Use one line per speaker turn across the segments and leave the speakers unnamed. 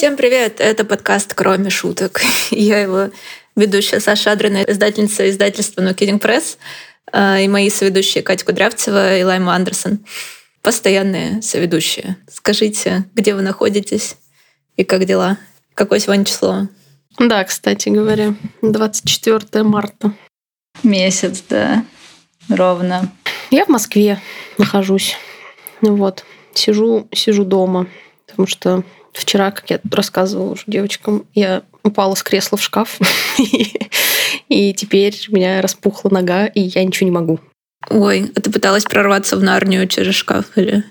Всем привет! Это подкаст «Кроме шуток». Я его ведущая Саша Адрина, издательница издательства «No Kidding Press», и мои соведущие Катя Кудрявцева и Лайма Андерсон. Постоянные соведущие. Скажите, где вы находитесь и как дела? Какое сегодня число?
Да, кстати говоря, 24 марта.
Месяц, да, ровно.
Я в Москве нахожусь. Вот. Сижу, сижу дома, потому что вчера, как я рассказывала уже девочкам, я упала с кресла в шкаф, и теперь у меня распухла нога, и я ничего не могу.
Ой, а ты пыталась прорваться в Нарнию через шкаф или?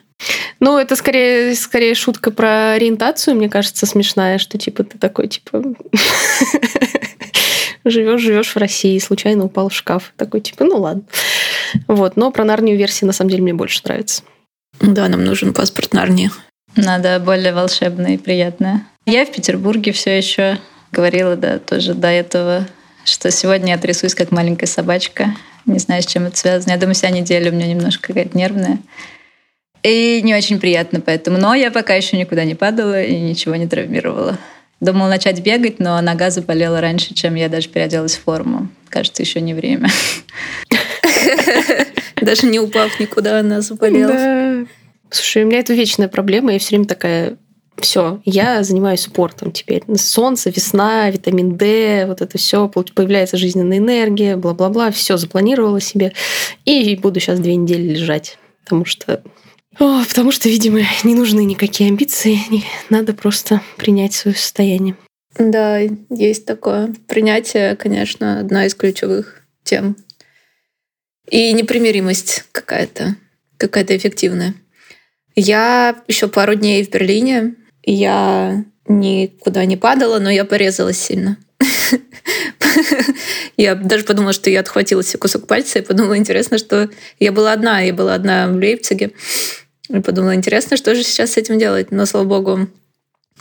Ну, это скорее, скорее шутка про ориентацию, мне кажется, смешная, что типа ты такой, типа, живешь, живешь в России, случайно упал в шкаф. Такой, типа, ну ладно. Вот, но про Нарнию версии на самом деле мне больше нравится.
Да, нам нужен паспорт Нарнии.
Надо более волшебное и приятное. Я в Петербурге все еще говорила, да, тоже до этого, что сегодня я трясусь как маленькая собачка. Не знаю, с чем это связано. Я думаю, вся неделя у меня немножко какая-то нервная. И не очень приятно поэтому. Но я пока еще никуда не падала и ничего не травмировала. Думала начать бегать, но нога заболела раньше, чем я даже переоделась в форму. Кажется, еще не время.
Даже не упав никуда, она заболела.
Слушай, у меня это вечная проблема. Я все время такая, все, я занимаюсь спортом теперь. Солнце, весна, витамин D, вот это все, появляется жизненная энергия, бла-бла-бла, все запланировала себе. И буду сейчас две недели лежать. Потому что о, потому что, видимо, не нужны никакие амбиции, надо просто принять свое состояние.
Да, есть такое. Принятие, конечно, одна из ключевых тем. И непримиримость какая-то, какая-то эффективная. Я еще пару дней в Берлине. Я никуда не падала, но я порезалась сильно. Я даже подумала, что я отхватила себе кусок пальца и подумала, интересно, что я была одна, я была одна в Лейпциге. И подумала, интересно, что же сейчас с этим делать. Но, слава богу,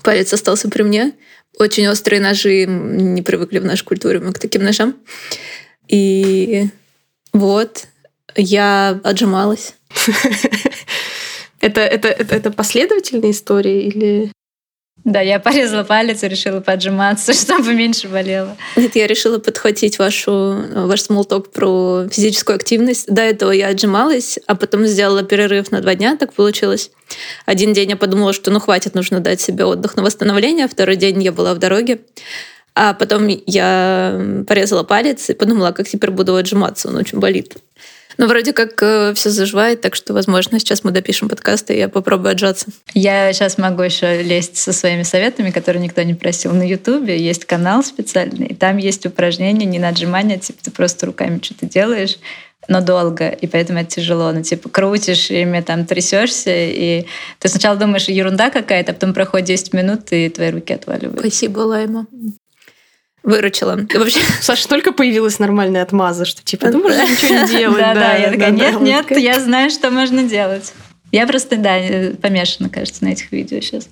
палец остался при мне. Очень острые ножи, не привыкли в нашей культуре мы к таким ножам. И вот, я отжималась.
Это, это, это, это последовательная история или...
Да, я порезала палец и решила поджиматься, чтобы меньше болело.
Нет, я решила подхватить вашу, ваш смолток про физическую активность. До этого я отжималась, а потом сделала перерыв на два дня, так получилось. Один день я подумала, что ну хватит, нужно дать себе отдых на восстановление. Второй день я была в дороге. А потом я порезала палец и подумала, как теперь буду отжиматься, он очень болит. Но ну, вроде как э, все заживает, так что, возможно, сейчас мы допишем подкаст, и я попробую отжаться.
Я сейчас могу еще лезть со своими советами, которые никто не просил. На Ютубе есть канал специальный, и там есть упражнения не на отжимания, типа ты просто руками что-то делаешь, но долго, и поэтому это тяжело. Ну, типа, крутишь ими, там, трясешься, и ты сначала думаешь, ерунда какая-то, а потом проходит 10 минут, и твои руки отваливаются.
Спасибо, Лайма выручила.
И вообще, Саша, только появилась нормальная отмаза, что типа, ну, можно ничего не делать.
Да, да, я такая, нет, нет, я знаю, что можно делать. Я просто, да, помешана, кажется, на этих видео сейчас.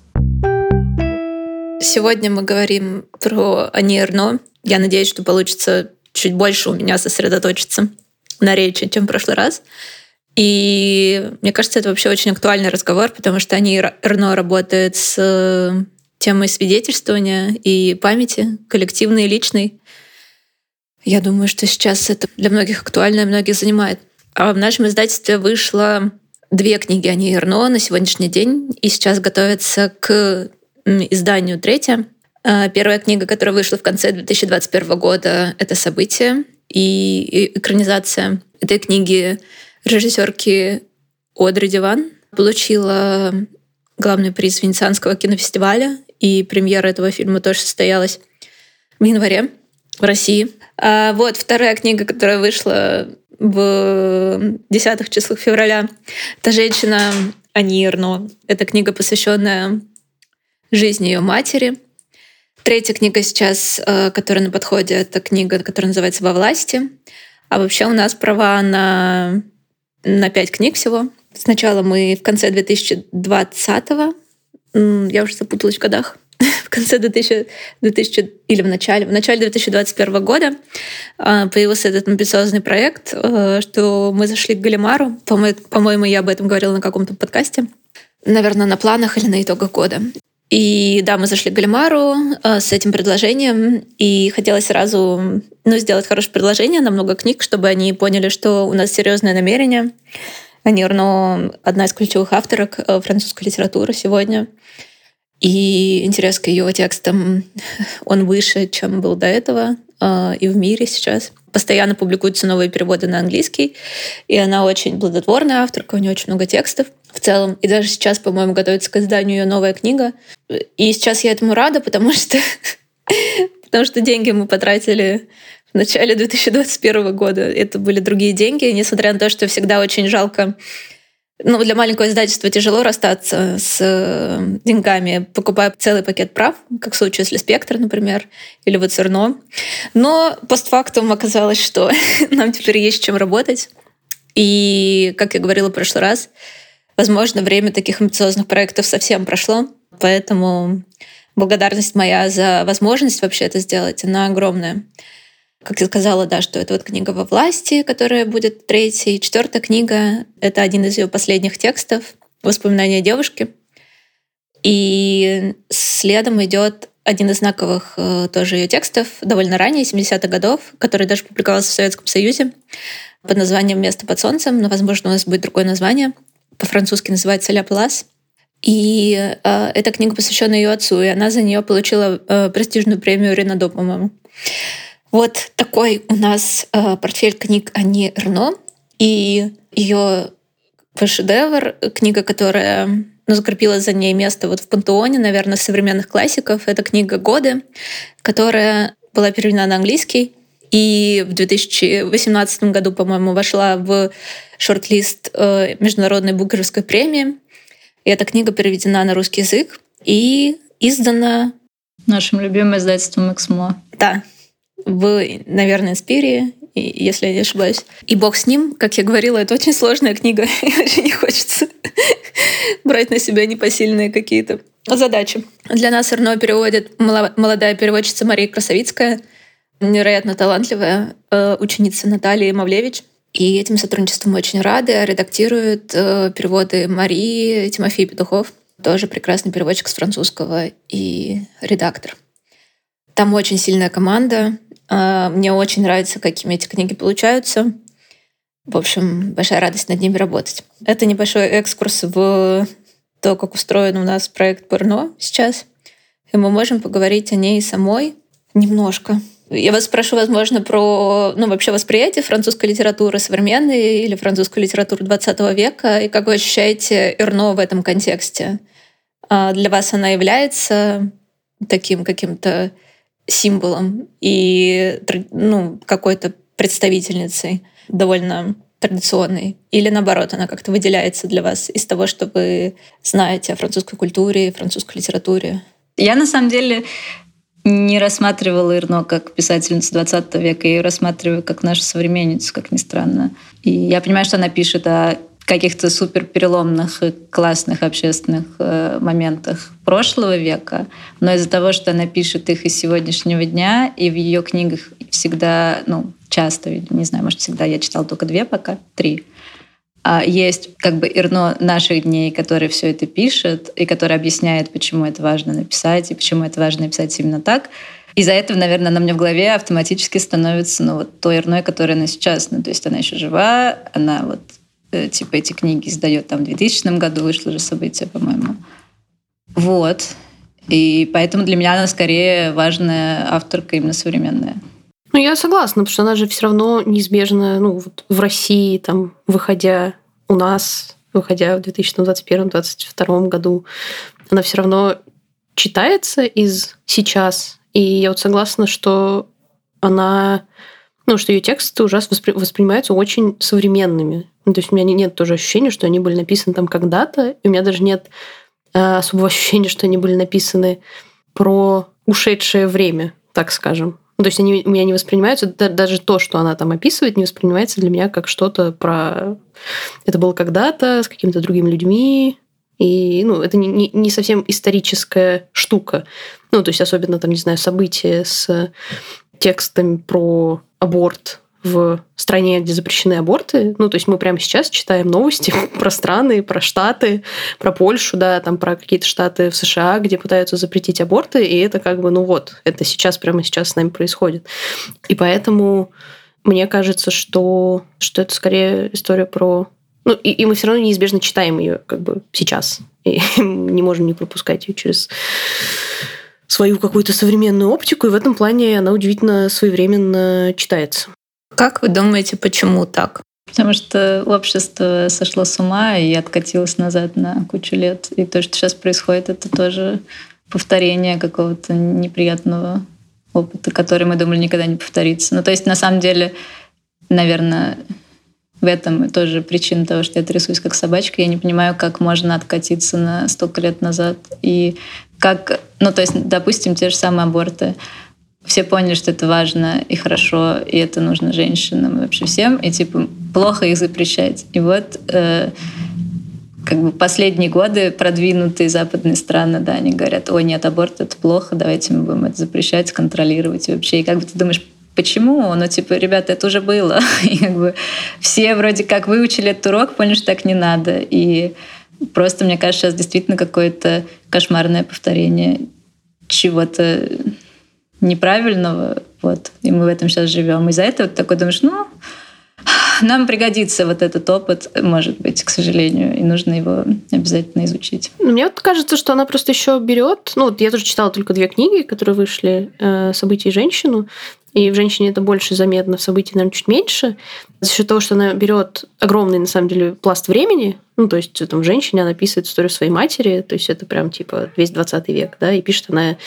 Сегодня мы говорим про Ани Эрно. Я надеюсь, что получится чуть больше у меня сосредоточиться на речи, чем в прошлый раз. И мне кажется, это вообще очень актуальный разговор, потому что Ани Эрно работает с темой свидетельствования и памяти, коллективной и личной. Я думаю, что сейчас это для многих актуально и многих занимает. А в нашем издательстве вышло две книги Ани Ерно на сегодняшний день, и сейчас готовится к изданию третья. А, первая книга, которая вышла в конце 2021 года, это «События» и экранизация этой книги режиссерки Одри Диван получила главный приз Венецианского кинофестиваля и премьера этого фильма тоже состоялась в январе в России. А вот вторая книга, которая вышла в десятых числах февраля, это «Женщина Ани Эрно». Это книга, посвященная жизни ее матери. Третья книга сейчас, э, которая на подходе, это книга, которая называется «Во власти». А вообще у нас права на, на пять книг всего. Сначала мы в конце 2020 я уже запуталась в годах, в конце 2000, 2000 или в начале, в начале 2021 года а, появился этот амбициозный проект, э, что мы зашли к Галимару. По-моему, я об этом говорила на каком-то подкасте. Наверное, на планах или на итогах года. И да, мы зашли к Гальмару э, с этим предложением, и хотелось сразу ну, сделать хорошее предложение на много книг, чтобы они поняли, что у нас серьезное намерение. Арно — одна из ключевых авторок э, французской литературы сегодня. И интерес к ее текстам, он выше, чем был до этого э, и в мире сейчас. Постоянно публикуются новые переводы на английский, и она очень плодотворная авторка, у нее очень много текстов в целом. И даже сейчас, по-моему, готовится к изданию ее новая книга. И сейчас я этому рада, потому что, потому что деньги мы потратили начале 2021 года. Это были другие деньги, несмотря на то, что всегда очень жалко ну, для маленького издательства тяжело расстаться с э, деньгами, покупая целый пакет прав, как в случае с Спектр, например, или вот Церно. Но постфактум оказалось, что нам теперь есть чем работать. И, как я говорила в прошлый раз, возможно, время таких амбициозных проектов совсем прошло. Поэтому благодарность моя за возможность вообще это сделать, она огромная. Как я сказала, да, что это вот книга во власти, которая будет третьей. Четвертая книга — это один из ее последних текстов «Воспоминания девушки». И следом идет один из знаковых э, тоже ее текстов, довольно ранее, 70-х годов, который даже публиковался в Советском Союзе под названием «Место под солнцем», но, возможно, у нас будет другое название. По-французски называется «Ля Плас». И э, эта книга посвящена ее отцу, и она за нее получила э, престижную премию Ренадо, по-моему. Вот такой у нас э, портфель книг Ани Рно. И ее шедевр, книга, которая ну, закрепила за ней место вот в пантеоне, наверное, современных классиков. Это книга «Годы», которая была переведена на английский. И в 2018 году, по-моему, вошла в шорт-лист э, Международной Букеровской премии. И эта книга переведена на русский язык и издана...
Нашим любимым издательством «Эксмо».
Да, в, наверное, Инспирии, если я не ошибаюсь. И бог с ним, как я говорила, это очень сложная книга, и очень не хочется брать на себя непосильные какие-то задачи. Для нас Арно переводит молодая переводчица Мария Красовицкая, невероятно талантливая э, ученица Наталья Мавлевич. И этим сотрудничеством мы очень рады. Редактирует э, переводы Марии Тимофей Петухов, тоже прекрасный переводчик с французского и редактор. Там очень сильная команда, мне очень нравится, какими эти книги получаются. В общем, большая радость над ними работать. Это небольшой экскурс в то, как устроен у нас проект Порно сейчас. И мы можем поговорить о ней самой немножко. Я вас спрошу, возможно, про ну, вообще восприятие французской литературы современной или французской литературы 20 века, и как вы ощущаете Эрно в этом контексте. А для вас она является таким каким-то символом и ну, какой-то представительницей довольно традиционной? Или наоборот, она как-то выделяется для вас из того, что вы знаете о французской культуре, французской литературе?
Я на самом деле не рассматривала Ирно как писательницу 20 века, я ее рассматриваю как нашу современницу, как ни странно. И я понимаю, что она пишет о каких-то супер переломных и классных общественных э, моментах прошлого века, но из-за того, что она пишет их из сегодняшнего дня, и в ее книгах всегда, ну, часто, не знаю, может, всегда я читала только две пока, три, а есть как бы Ирно наших дней, который все это пишет, и который объясняет, почему это важно написать, и почему это важно написать именно так. Из-за этого, наверное, она мне в голове автоматически становится ну, вот той Ирной, которая она сейчас. Ну, то есть она еще жива, она вот типа эти книги издает там в 2000 году, вышло же событие, по-моему. Вот. И поэтому для меня она скорее важная авторка именно современная.
Ну, я согласна, потому что она же все равно неизбежно, ну, вот в России, там, выходя у нас, выходя в 2021-2022 году, она все равно читается из сейчас. И я вот согласна, что она, ну, что ее тексты уже воспри- воспринимаются очень современными. Ну, то есть у меня нет тоже ощущения, что они были написаны там когда-то, и у меня даже нет э, особого ощущения, что они были написаны про ушедшее время, так скажем. Ну, то есть они у меня не воспринимаются, даже то, что она там описывает, не воспринимается для меня как что-то про... Это было когда-то с какими-то другими людьми, и ну, это не, не, не совсем историческая штука. Ну, то есть особенно там, не знаю, события с текстами про аборт в стране, где запрещены аборты. Ну, то есть мы прямо сейчас читаем новости про страны, про штаты, про Польшу, да, там про какие-то штаты в США, где пытаются запретить аборты, и это как бы, ну вот, это сейчас, прямо сейчас с нами происходит. И поэтому мне кажется, что, что это скорее история про... Ну, и, и мы все равно неизбежно читаем ее как бы сейчас. И не можем не пропускать ее через свою какую-то современную оптику, и в этом плане она удивительно своевременно читается.
Как вы думаете, почему так?
Потому что общество сошло с ума и откатилось назад на кучу лет. И то, что сейчас происходит, это тоже повторение какого-то неприятного опыта, который мы думали никогда не повторится. Ну, то есть, на самом деле, наверное, в этом тоже причина того, что я трясусь как собачка. Я не понимаю, как можно откатиться на столько лет назад. И как, ну, то есть, допустим, те же самые аборты. Все поняли, что это важно и хорошо, и это нужно женщинам и вообще всем, и типа плохо их запрещать. И вот э, как бы последние годы продвинутые западные страны, да, они говорят, ой, нет, аборт это плохо, давайте мы будем это запрещать, контролировать и вообще. И как бы ты думаешь, почему? Ну, типа, ребята, это уже было. И как бы все вроде как выучили этот урок, поняли, что так не надо. И просто, мне кажется, сейчас действительно какое-то кошмарное повторение чего-то неправильного. Вот. И мы в этом сейчас живем. Из-за этого ты такой думаешь, ну, нам пригодится вот этот опыт, может быть, к сожалению, и нужно его обязательно изучить.
Ну, мне вот кажется, что она просто еще берет. Ну, вот я тоже читала только две книги, которые вышли э, «События и женщину». И в женщине это больше заметно, в событии, наверное, чуть меньше. За счет того, что она берет огромный, на самом деле, пласт времени, ну, то есть там женщине она описывает историю своей матери, то есть это прям типа весь 20 век, да, и пишет она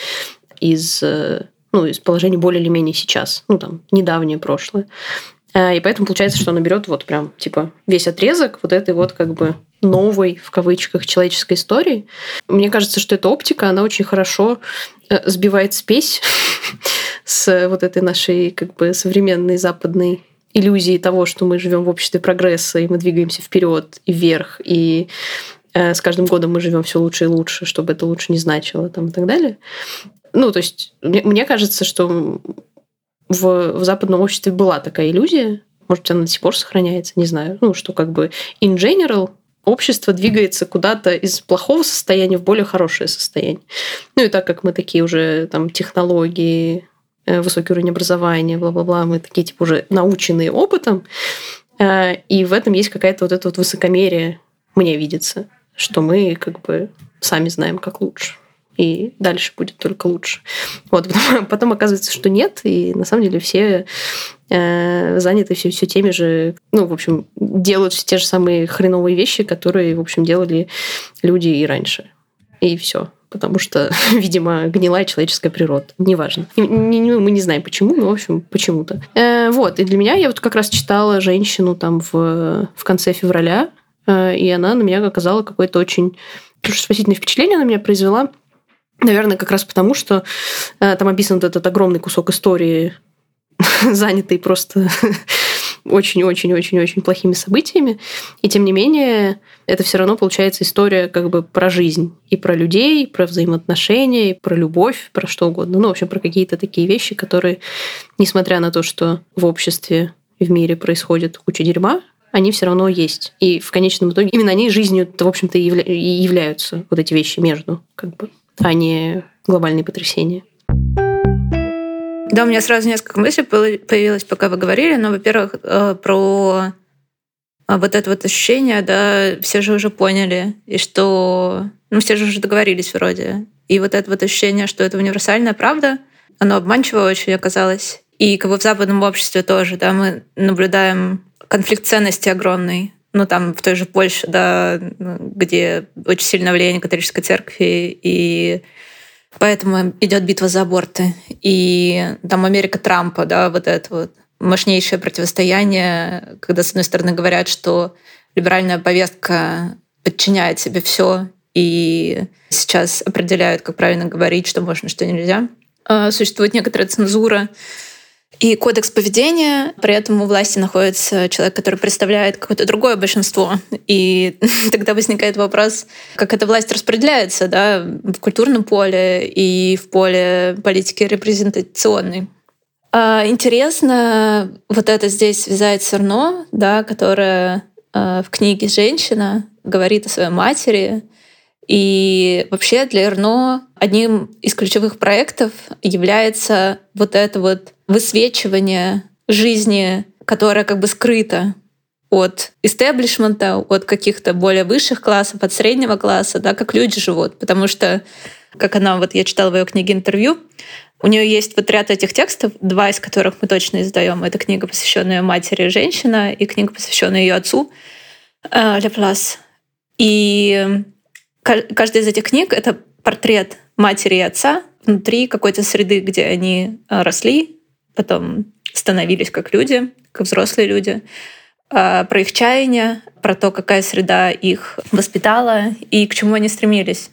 из э, ну, из положения более или менее сейчас, ну, там, недавнее прошлое. Э, и поэтому получается, что она берет вот прям типа весь отрезок вот этой вот как бы новой, в кавычках, человеческой истории. Мне кажется, что эта оптика, она очень хорошо э, сбивает спесь с вот этой нашей как бы современной западной иллюзии того, что мы живем в обществе прогресса, и мы двигаемся вперед и вверх, и э, с каждым годом мы живем все лучше и лучше, чтобы это лучше не значило там, и так далее. Ну, то есть, мне, мне кажется, что в, в западном обществе была такая иллюзия, может, она до сих пор сохраняется, не знаю, ну, что как бы in general общество двигается куда-то из плохого состояния в более хорошее состояние. Ну и так как мы такие уже там технологии, э, высокий уровень образования, бла-бла-бла, мы такие типа уже наученные опытом, э, и в этом есть какая-то вот это вот высокомерие, мне видится, что мы как бы сами знаем, как лучше и дальше будет только лучше. Вот, потом, потом оказывается, что нет, и на самом деле все э, заняты все, все теми же, ну, в общем, делают все те же самые хреновые вещи, которые, в общем, делали люди и раньше. И все потому что, видимо, гнилая человеческая природа. Неважно. Не, не, мы не знаем почему, но, в общем, почему-то. Э, вот, и для меня я вот как раз читала «Женщину» там в, в конце февраля, э, и она на меня оказала какое-то очень спасительное впечатление, она меня произвела Наверное, как раз потому, что э, там описан этот огромный кусок истории, занятый просто очень-очень-очень-очень плохими событиями. И тем не менее, это все равно получается история как бы про жизнь. И про людей, про взаимоотношения, и про любовь, про что угодно. Ну, в общем, про какие-то такие вещи, которые, несмотря на то, что в обществе и в мире происходит куча дерьма, они все равно есть. И в конечном итоге именно они жизнью, в общем-то, и являются вот эти вещи между, как бы а не глобальные потрясения.
Да, у меня сразу несколько мыслей появилось, пока вы говорили. Но, во-первых, э, про э, вот это вот ощущение, да, все же уже поняли, и что, ну, все же уже договорились вроде. И вот это вот ощущение, что это универсальная правда, оно обманчиво очень оказалось. И как бы в западном обществе тоже, да, мы наблюдаем конфликт ценностей огромный ну, там, в той же Польше, да, где очень сильное влияние католической церкви, и поэтому идет битва за аборты. И там Америка Трампа, да, вот это вот мощнейшее противостояние, когда, с одной стороны, говорят, что либеральная повестка подчиняет себе все, и сейчас определяют, как правильно говорить, что можно, что нельзя. А, существует некоторая цензура, и кодекс поведения. При этом у власти находится человек, который представляет какое-то другое большинство. И тогда возникает вопрос, как эта власть распределяется да, в культурном поле и в поле политики репрезентационной. А, интересно вот это здесь связать с Эрно, да, которая а, в книге «Женщина» говорит о своей матери. И вообще для Эрно одним из ключевых проектов является вот это вот высвечивание жизни, которая как бы скрыта от истеблишмента, от каких-то более высших классов, от среднего класса, да, как люди живут. Потому что, как она, вот я читала в ее книге интервью, у нее есть вот ряд этих текстов, два из которых мы точно издаем. Это книга, посвященная матери женщина, и книга, посвященная ее отцу э, Леплас. И каждая из этих книг — это портрет матери и отца внутри какой-то среды, где они э, росли, потом становились как люди, как взрослые люди, э, про их чаяния, про то, какая среда их воспитала и к чему они стремились.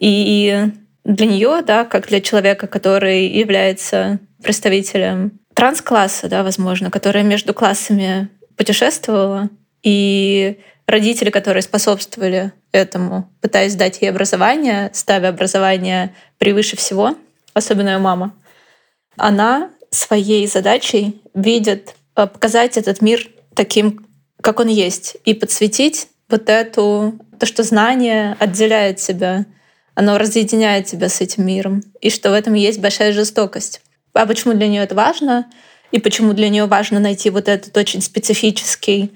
И для нее, да, как для человека, который является представителем транс-класса, да, возможно, которая между классами путешествовала, и родители, которые способствовали этому, пытаясь дать ей образование, ставя образование превыше всего, особенно ее мама, она своей задачей видит э, показать этот мир таким, как он есть, и подсветить вот эту, то, что знание отделяет себя оно разъединяет тебя с этим миром, и что в этом есть большая жестокость. А почему для нее это важно? И почему для нее важно найти вот этот очень специфический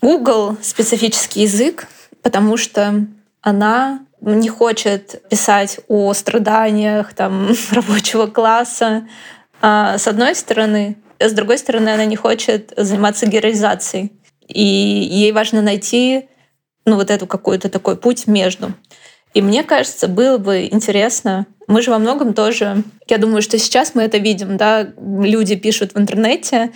угол, специфический язык? Потому что она не хочет писать о страданиях там, рабочего класса, а, с одной стороны. С другой стороны, она не хочет заниматься героизацией. И ей важно найти ну, вот эту какой-то такой путь между. И мне кажется, было бы интересно, мы же во многом тоже, я думаю, что сейчас мы это видим, да, люди пишут в интернете,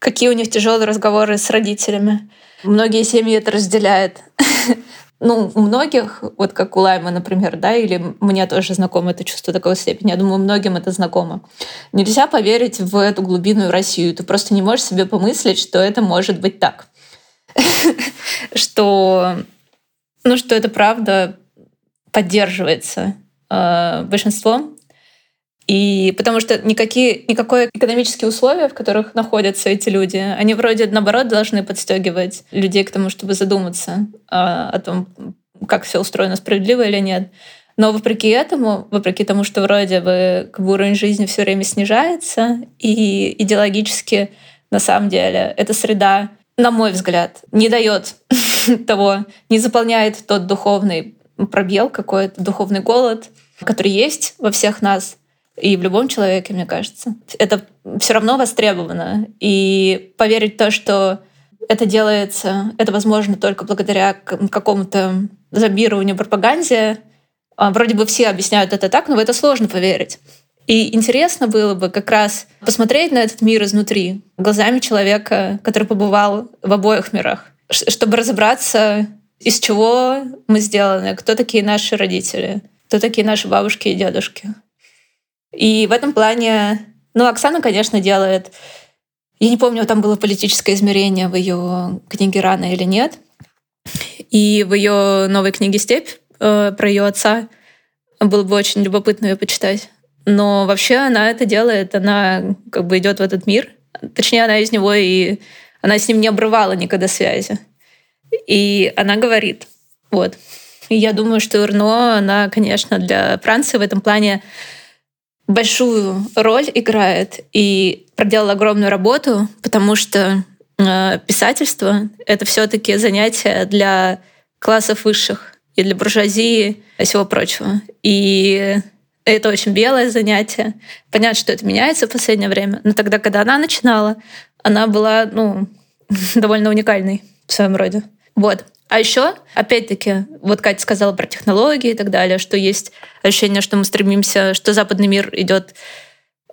какие у них тяжелые разговоры с родителями. Многие семьи это разделяют. Ну, у многих, вот как у Лайма, например, да, или мне тоже знакомо это чувство такой степени, я думаю, многим это знакомо. Нельзя поверить в эту глубинную Россию. Ты просто не можешь себе помыслить, что это может быть так. Что, ну, что это правда поддерживается э, большинством. И потому что никакие, никакое экономические условия, в которых находятся эти люди, они вроде наоборот должны подстегивать людей к тому, чтобы задуматься э, о том, как все устроено, справедливо или нет. Но вопреки этому, вопреки тому, что вроде бы как уровень жизни все время снижается, и идеологически на самом деле эта среда, на мой взгляд, не дает того, не заполняет тот духовный пробел, какой-то духовный голод, который есть во всех нас и в любом человеке, мне кажется. Это все равно востребовано. И поверить в то, что это делается, это возможно только благодаря какому-то зомбированию пропаганде. А, вроде бы все объясняют это так, но в это сложно поверить. И интересно было бы как раз посмотреть на этот мир изнутри, глазами человека, который побывал в обоих мирах, чтобы разобраться, из чего мы сделаны, кто такие наши родители, кто такие наши бабушки и дедушки. И в этом плане, ну, Оксана, конечно, делает... Я не помню, там было политическое измерение в ее книге «Рано» или нет. И в ее новой книге «Степь» э, про ее отца было бы очень любопытно ее почитать. Но вообще она это делает, она как бы идет в этот мир. Точнее, она из него и она с ним не обрывала никогда связи. И она говорит, вот. И я думаю, что Эрно, она, конечно, для Франции в этом плане большую роль играет и проделала огромную работу, потому что э, писательство — это все таки занятие для классов высших и для буржуазии и всего прочего. И это очень белое занятие. Понятно, что это меняется в последнее время, но тогда, когда она начинала, она была ну, довольно уникальной в своем роде. Вот. А еще, опять-таки, вот Катя сказала про технологии и так далее, что есть ощущение, что мы стремимся, что западный мир идет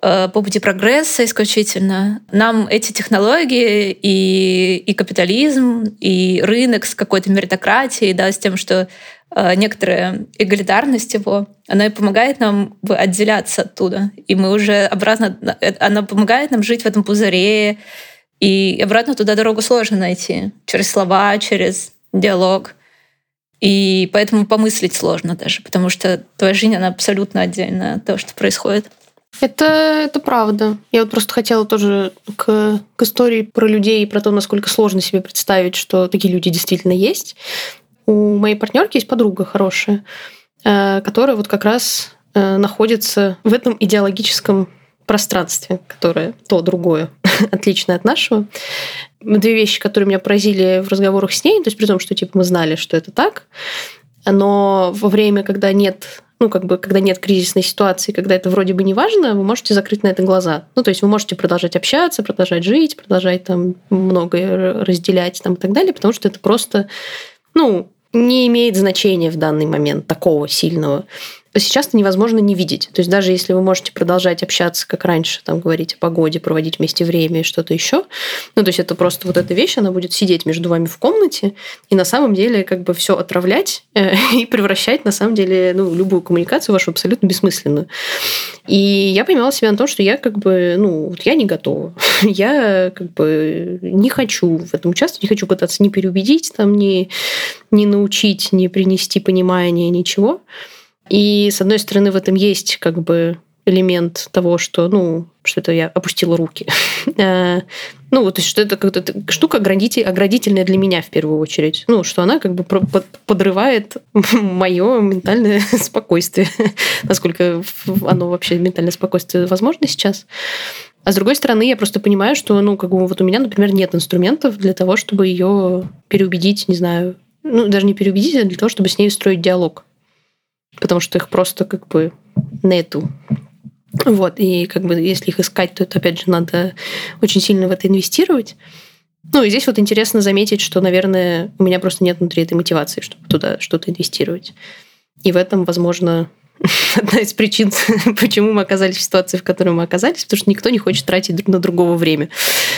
э, по пути прогресса исключительно. Нам эти технологии и, и капитализм, и рынок с какой-то меритократией, да, с тем, что э, некоторая эгалитарность его, она и помогает нам отделяться оттуда. И мы уже обратно... Э, она помогает нам жить в этом пузыре, и обратно туда дорогу сложно найти. Через слова, через диалог. И поэтому помыслить сложно даже, потому что твоя жизнь, она абсолютно отдельная от того, что происходит.
Это, это правда. Я вот просто хотела тоже к, к истории про людей, про то, насколько сложно себе представить, что такие люди действительно есть. У моей партнерки есть подруга хорошая, э, которая вот как раз э, находится в этом идеологическом пространстве, которое то другое, отличное от нашего. Две вещи, которые меня поразили в разговорах с ней, то есть при том, что типа мы знали, что это так, но во время, когда нет ну, как бы, когда нет кризисной ситуации, когда это вроде бы не важно, вы можете закрыть на это глаза. Ну, то есть вы можете продолжать общаться, продолжать жить, продолжать там многое разделять там, и так далее, потому что это просто, ну, не имеет значения в данный момент такого сильного сейчас это невозможно не видеть. То есть даже если вы можете продолжать общаться, как раньше, там говорить о погоде, проводить вместе время и что-то еще, ну то есть это просто вот эта вещь, она будет сидеть между вами в комнате и на самом деле как бы все отравлять э, и превращать на самом деле ну, любую коммуникацию вашу абсолютно бессмысленную. И я поймала себя на том, что я как бы, ну, вот я не готова. Я как бы не хочу в этом участвовать, не хочу пытаться ни переубедить, там, ни, ни научить, ни принести понимание, ничего. И, с одной стороны, в этом есть как бы элемент того, что, ну, что это я опустила руки. Э, ну, то есть, что это как-то штука оградительная для меня в первую очередь. Ну, что она как бы подрывает мое ментальное спокойствие. Насколько оно вообще ментальное спокойствие возможно сейчас. А с другой стороны, я просто понимаю, что, ну, как бы вот у меня, например, нет инструментов для того, чтобы ее переубедить, не знаю, ну, даже не переубедить, а для того, чтобы с ней устроить диалог потому что их просто как бы нету. Вот, и как бы если их искать, то это, опять же, надо очень сильно в это инвестировать. Ну, и здесь вот интересно заметить, что, наверное, у меня просто нет внутри этой мотивации, чтобы туда что-то инвестировать. И в этом, возможно, одна из причин, почему мы оказались в ситуации, в которой мы оказались, потому что никто не хочет тратить на другого время.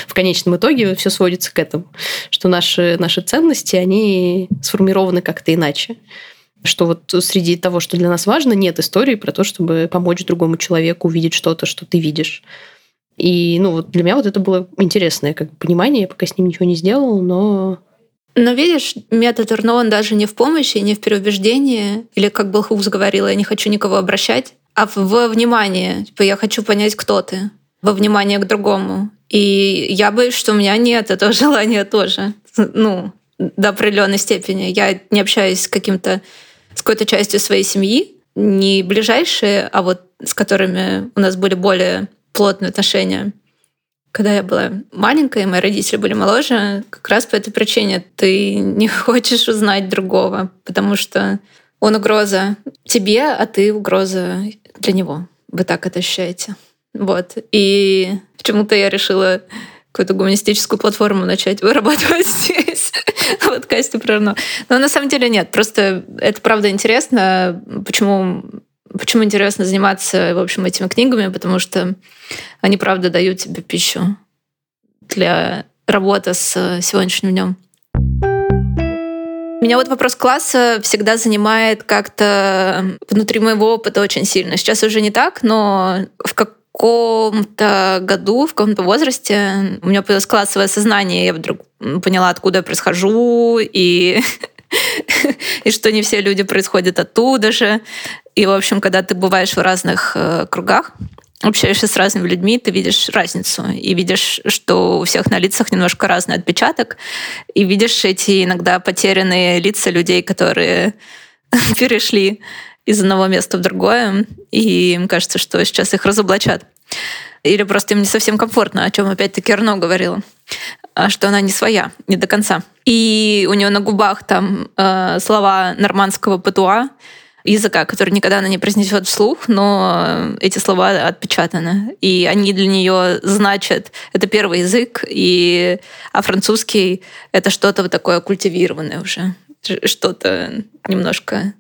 В конечном итоге все сводится к этому, что наши, наши ценности, они сформированы как-то иначе что вот среди того, что для нас важно, нет истории про то, чтобы помочь другому человеку увидеть что-то, что ты видишь. И ну, вот для меня вот это было интересное как понимание. Я пока с ним ничего не сделала, но
но видишь, метод Эрно, он даже не в помощи, не в переубеждении, или как Белхукс говорила, я не хочу никого обращать, а во внимание. Типа, я хочу понять, кто ты, во внимание к другому. И я боюсь, что у меня нет этого желания тоже. Ну, до определенной степени. Я не общаюсь с каким-то с какой-то частью своей семьи, не ближайшие, а вот с которыми у нас были более плотные отношения. Когда я была маленькая, и мои родители были моложе, как раз по этой причине ты не хочешь узнать другого, потому что он угроза тебе, а ты угроза для него. Вы так это ощущаете. Вот. И почему-то я решила какую-то гуманистическую платформу начать вырабатывать здесь, в подкасте про. Но на самом деле нет, просто это правда интересно, почему Почему интересно заниматься, в общем, этими книгами? Потому что они, правда, дают тебе пищу для работы с сегодняшним днем. Меня вот вопрос класса всегда занимает как-то внутри моего опыта очень сильно. Сейчас уже не так, но в как каком-то году, в каком-то возрасте у меня появилось классовое сознание, я вдруг поняла, откуда я происхожу, и, и что не все люди происходят оттуда же. И, в общем, когда ты бываешь в разных э, кругах, общаешься с разными людьми, ты видишь разницу. И видишь, что у всех на лицах немножко разный отпечаток. И видишь эти иногда потерянные лица людей, которые перешли из одного места в другое, и им кажется, что сейчас их разоблачат. Или просто им не совсем комфортно, о чем опять-таки Эрно говорила, а что она не своя, не до конца. И у нее на губах там э, слова нормандского патуа, языка, который никогда она не произнесет вслух, но эти слова отпечатаны. И они для нее значат, это первый язык, и, а французский — это что-то вот такое культивированное уже, что-то немножко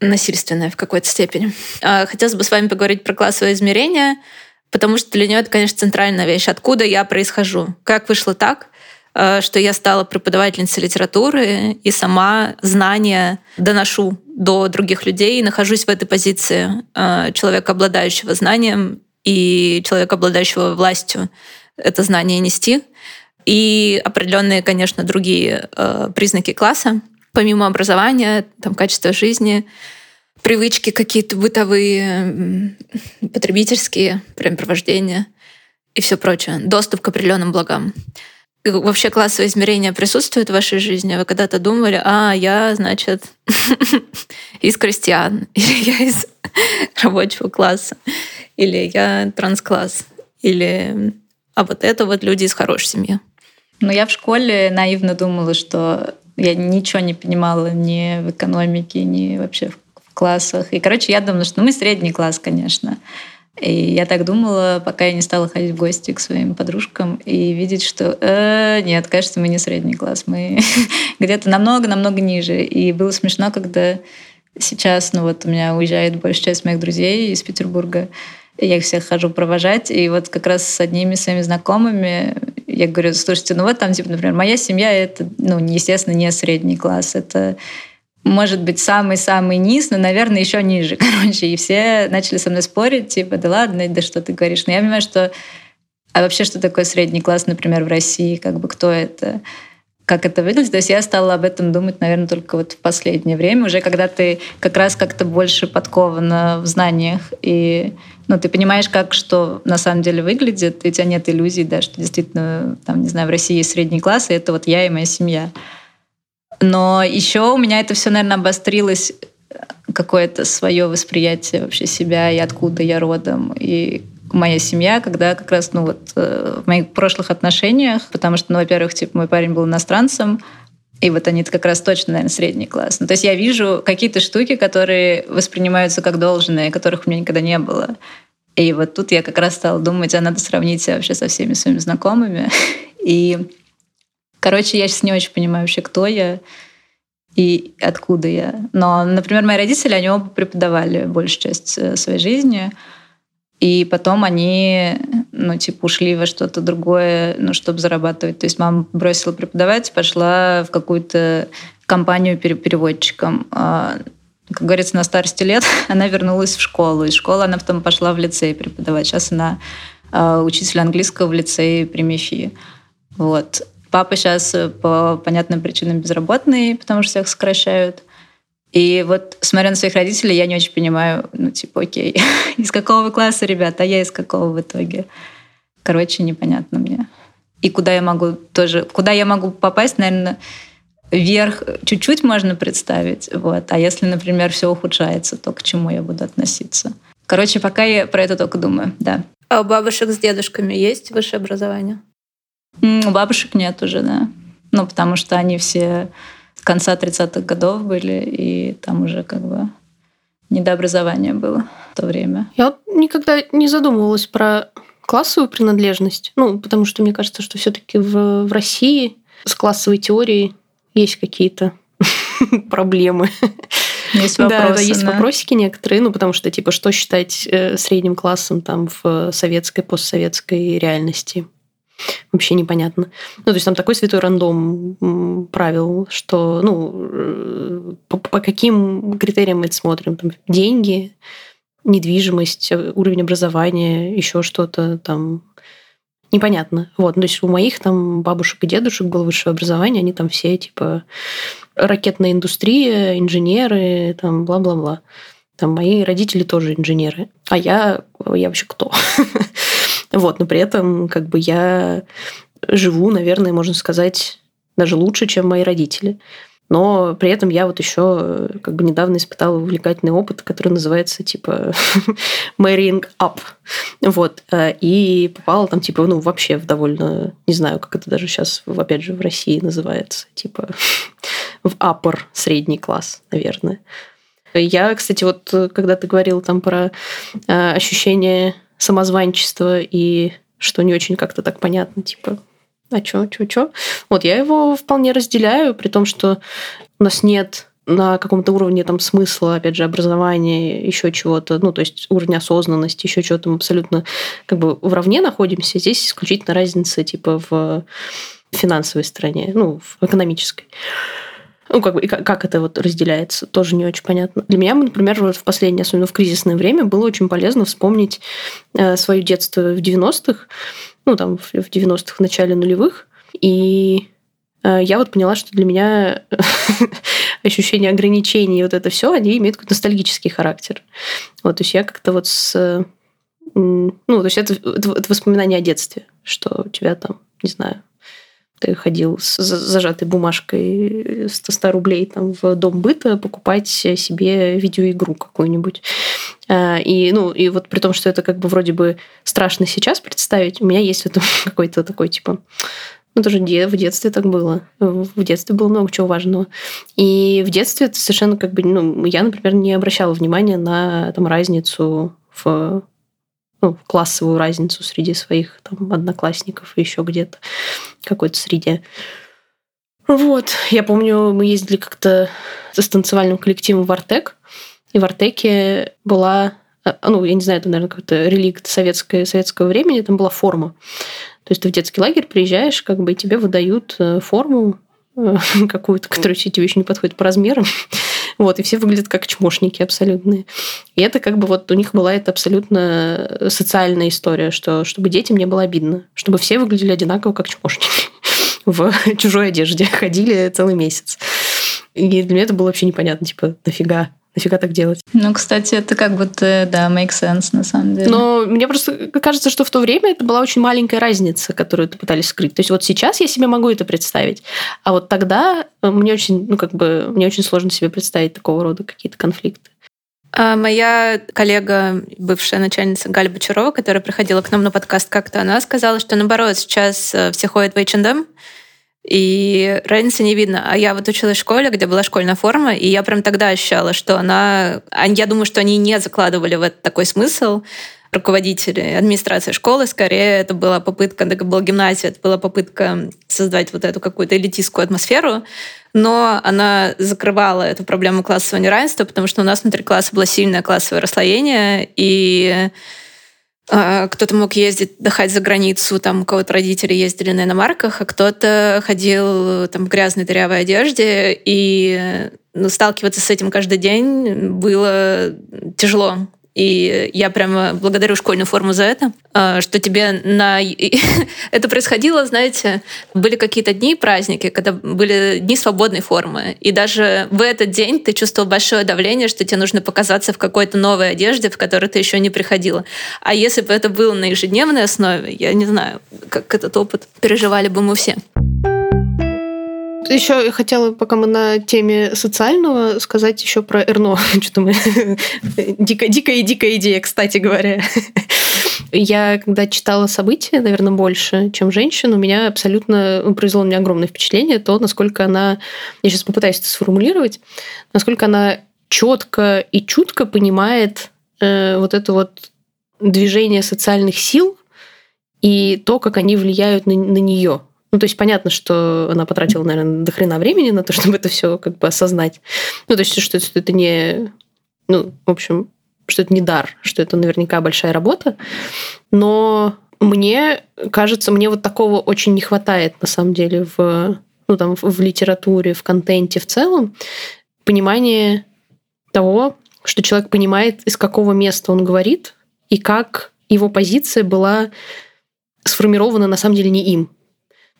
насильственная в какой-то степени. А, хотелось бы с вами поговорить про классовое измерение, потому что для нее это, конечно, центральная вещь. Откуда я происхожу? Как вышло так, а, что я стала преподавательницей литературы и сама знания доношу до других людей, и нахожусь в этой позиции а, человека, обладающего знанием и человека, обладающего властью это знание нести. И определенные, конечно, другие признаки класса, помимо образования, там, качества жизни, привычки какие-то бытовые, потребительские, времяпровождения и все прочее. Доступ к определенным благам. Вообще классовое измерение присутствует в вашей жизни? Вы когда-то думали, а, я, значит, из крестьян, или я из рабочего класса, или я транскласс, или а вот это вот люди из хорошей семьи.
Ну, я в школе наивно думала, что я ничего не понимала ни в экономике, ни вообще в классах. И, короче, я думала, что ну, мы средний класс, конечно. И я так думала, пока я не стала ходить в гости к своим подружкам и видеть, что э, нет, кажется, мы не средний класс, мы где-то намного-намного ниже. И было смешно, когда сейчас, ну вот у меня уезжает большая часть моих друзей из Петербурга, я их всех хожу провожать, и вот как раз с одними своими знакомыми я говорю, слушайте, ну вот там, типа, например, моя семья — это, ну, естественно, не средний класс, это может быть, самый-самый низ, но, наверное, еще ниже, короче. И все начали со мной спорить, типа, да ладно, да что ты говоришь. Но я понимаю, что... А вообще, что такое средний класс, например, в России? Как бы кто это? как это выглядит. То есть я стала об этом думать, наверное, только вот в последнее время, уже когда ты как раз как-то больше подкована в знаниях, и ну, ты понимаешь, как что на самом деле выглядит, и у тебя нет иллюзий, да, что действительно, там, не знаю, в России есть средний класс, и это вот я и моя семья. Но еще у меня это все, наверное, обострилось э, какое-то свое восприятие вообще себя и откуда я родом, и моя семья, когда как раз, ну вот, э, в моих прошлых отношениях, потому что, ну, во-первых, типа, мой парень был иностранцем, и вот они как раз точно, наверное, средний класс. Ну, то есть я вижу какие-то штуки, которые воспринимаются как должное, которых у меня никогда не было. И вот тут я как раз стала думать, а надо сравнить себя вообще со всеми своими знакомыми. И, короче, я сейчас не очень понимаю вообще, кто я и откуда я. Но, например, мои родители, они оба преподавали большую часть э, своей жизни. И потом они, ну, типа, ушли во что-то другое, ну, чтобы зарабатывать. То есть мама бросила преподавать, пошла в какую-то компанию переводчиком. А, как говорится, на старости лет она вернулась в школу. Из школы она потом пошла в лицей преподавать. Сейчас она а, учитель английского в лицее при МИФИ. Вот. Папа сейчас по понятным причинам безработный, потому что всех сокращают. И вот, смотря на своих родителей, я не очень понимаю, ну, типа, окей, из какого вы класса, ребята, а я из какого в итоге? Короче, непонятно мне. И куда я могу тоже, куда я могу попасть, наверное, вверх чуть-чуть можно представить, вот. А если, например, все ухудшается, то к чему я буду относиться? Короче, пока я про это только думаю, да.
А у бабушек с дедушками есть высшее образование?
У бабушек нет уже, да. Ну, потому что они все конца 30-х годов были, и там уже как бы недообразование было в то время.
Я вот никогда не задумывалась про классовую принадлежность. Ну, потому что мне кажется, что все-таки в, в России с классовой теорией есть какие-то проблемы.
Есть вопросы.
Да, да, есть да. вопросики некоторые, ну, потому что, типа, что считать э, средним классом там в советской, постсоветской реальности? Вообще непонятно. Ну, то есть там такой святой рандом правил, что, ну, э, по, по каким критериям мы это смотрим? Там, деньги, недвижимость, э, уровень образования, еще что-то там непонятно. Вот, ну, то есть у моих там бабушек и дедушек было высшее образование, они там все типа ракетная индустрия, инженеры, там бла-бла-бла. Там мои родители тоже инженеры. А я, я вообще кто? Вот, но при этом как бы я живу, наверное, можно сказать, даже лучше, чем мои родители. Но при этом я вот еще как бы недавно испытала увлекательный опыт, который называется типа marrying up. Вот. И попала там типа, ну, вообще в довольно, не знаю, как это даже сейчас, опять же, в России называется, типа в upper средний класс, наверное. Я, кстати, вот когда ты говорил там про э, ощущение самозванчество и что не очень как-то так понятно, типа, а чё, чё, чё? Вот я его вполне разделяю, при том, что у нас нет на каком-то уровне там смысла, опять же, образования, еще чего-то, ну, то есть уровня осознанности, еще чего-то, мы абсолютно как бы в равне находимся. Здесь исключительно разница типа в финансовой стороне, ну, в экономической. Ну, как бы, и как это вот разделяется, тоже не очень понятно. Для меня, например, вот в последнее, особенно в кризисное время, было очень полезно вспомнить э, свое детство в 90-х, ну, там, в 90-х, в начале нулевых. И э, я вот поняла, что для меня ощущение ограничений, вот это все, они имеют какой-то ностальгический характер. Вот, то есть я как-то вот с... Ну, то есть это, это, это воспоминание о детстве, что у тебя там, не знаю, ты ходил с зажатой бумажкой 100 рублей там, в дом быта покупать себе видеоигру какую-нибудь. А, и, ну, и вот при том, что это как бы вроде бы страшно сейчас представить, у меня есть в этом какой-то такой, типа, ну, тоже в детстве так было. В детстве было много чего важного. И в детстве это совершенно как бы... Ну, я, например, не обращала внимания на там, разницу в ну, классовую разницу среди своих там, одноклассников и еще где-то какой-то среде. Вот, я помню, мы ездили как-то с танцевальным коллективом в Артек, и в Артеке была, э, ну, я не знаю, это, наверное, какой-то реликт советское, советского времени, там была форма. То есть ты в детский лагерь приезжаешь, как бы и тебе выдают э, форму э, какую-то, которая тебе еще не подходит по размерам. Вот, и все выглядят как чмошники абсолютные. И это как бы вот у них была это абсолютно социальная история, что чтобы детям не было обидно, чтобы все выглядели одинаково, как чмошники в чужой одежде, ходили целый месяц. И для меня это было вообще непонятно, типа, нафига? Нафига так делать?
Ну, кстати, это как будто, да, make sense на самом деле.
Но мне просто кажется, что в то время это была очень маленькая разница, которую ты пытались скрыть. То есть вот сейчас я себе могу это представить, а вот тогда э, мне очень, ну, как бы, мне очень сложно себе представить такого рода какие-то конфликты.
А моя коллега, бывшая начальница Галя Бочарова, которая приходила к нам на подкаст как-то, она сказала, что наоборот, сейчас э, все ходят в H&M, и разницы не видно. А я вот училась в школе, где была школьная форма, и я прям тогда ощущала, что она... Я думаю, что они не закладывали в это такой смысл, руководители, администрация школы, скорее это была попытка, это была гимназия, это была попытка создать вот эту какую-то элитистскую атмосферу, но она закрывала эту проблему классового неравенства, потому что у нас внутри класса было сильное классовое расслоение, и а, кто-то мог ездить, отдыхать за границу, там у кого-то родители ездили на иномарках, а кто-то ходил там в грязной дырявой одежде, и ну, сталкиваться с этим каждый день было тяжело. И я прямо благодарю школьную форму за это, а, что тебе на... это происходило, знаете, были какие-то дни, праздники, когда были дни свободной формы. И даже в этот день ты чувствовал большое давление, что тебе нужно показаться в какой-то новой одежде, в которой ты еще не приходила. А если бы это было на ежедневной основе, я не знаю, как этот опыт переживали бы мы все.
Еще я хотела, пока мы на теме социального, сказать еще про Эрно. Что-то мы... Дикая, дикая, дикая идея, кстати говоря. Я, когда читала события, наверное, больше, чем женщин, у меня абсолютно ну, произвело меня огромное впечатление то, насколько она... Я сейчас попытаюсь это сформулировать. Насколько она четко и чутко понимает э, вот это вот движение социальных сил и то, как они влияют на, на нее. Ну, то есть понятно, что она потратила, наверное, до хрена времени на то, чтобы это все как бы осознать. Ну, то есть, что это не... Ну, в общем, что это не дар, что это наверняка большая работа. Но мне кажется, мне вот такого очень не хватает, на самом деле, в, ну, там, в литературе, в контенте в целом. Понимание того, что человек понимает, из какого места он говорит, и как его позиция была сформирована на самом деле не им.